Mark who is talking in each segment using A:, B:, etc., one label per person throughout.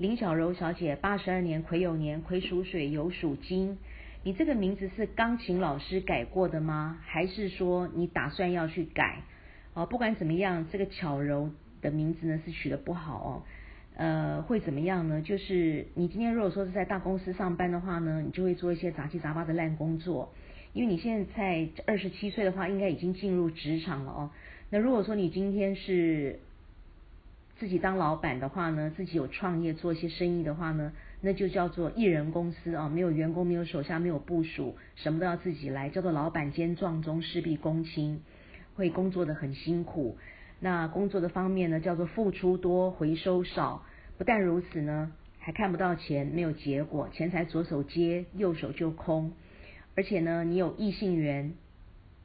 A: 林小柔小姐，八十二年癸酉年，癸属水，酉属金。你这个名字是钢琴老师改过的吗？还是说你打算要去改？哦，不管怎么样，这个巧柔的名字呢是取得不好哦。呃，会怎么样呢？就是你今天如果说是在大公司上班的话呢，你就会做一些杂七杂八的烂工作。因为你现在二十七岁的话，应该已经进入职场了哦。那如果说你今天是自己当老板的话呢，自己有创业做一些生意的话呢，那就叫做艺人公司啊，没有员工，没有手下，没有部署，什么都要自己来，叫做老板兼壮中，事必躬亲，会工作的很辛苦。那工作的方面呢，叫做付出多，回收少。不但如此呢，还看不到钱，没有结果，钱财左手接，右手就空。而且呢，你有异性缘，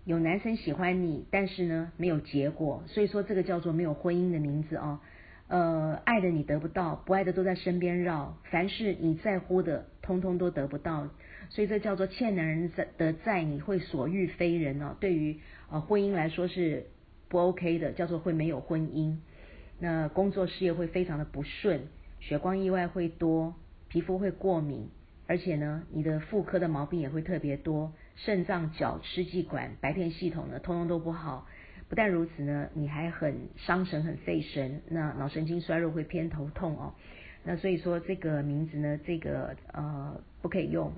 A: 有男生喜欢你，但是呢，没有结果，所以说这个叫做没有婚姻的名字哦。呃，爱的你得不到，不爱的都在身边绕，凡是你在乎的，通通都得不到，所以这叫做欠男人的债，你会所欲非人哦。对于呃婚姻来说是不 OK 的，叫做会没有婚姻。那工作事业会非常的不顺，血光意外会多，皮肤会过敏。而且呢，你的妇科的毛病也会特别多，肾脏、脚、支气管、白片系统呢，通通都不好。不但如此呢，你还很伤神、很费神，那脑神经衰弱会偏头痛哦。那所以说这个名字呢，这个呃不可以用。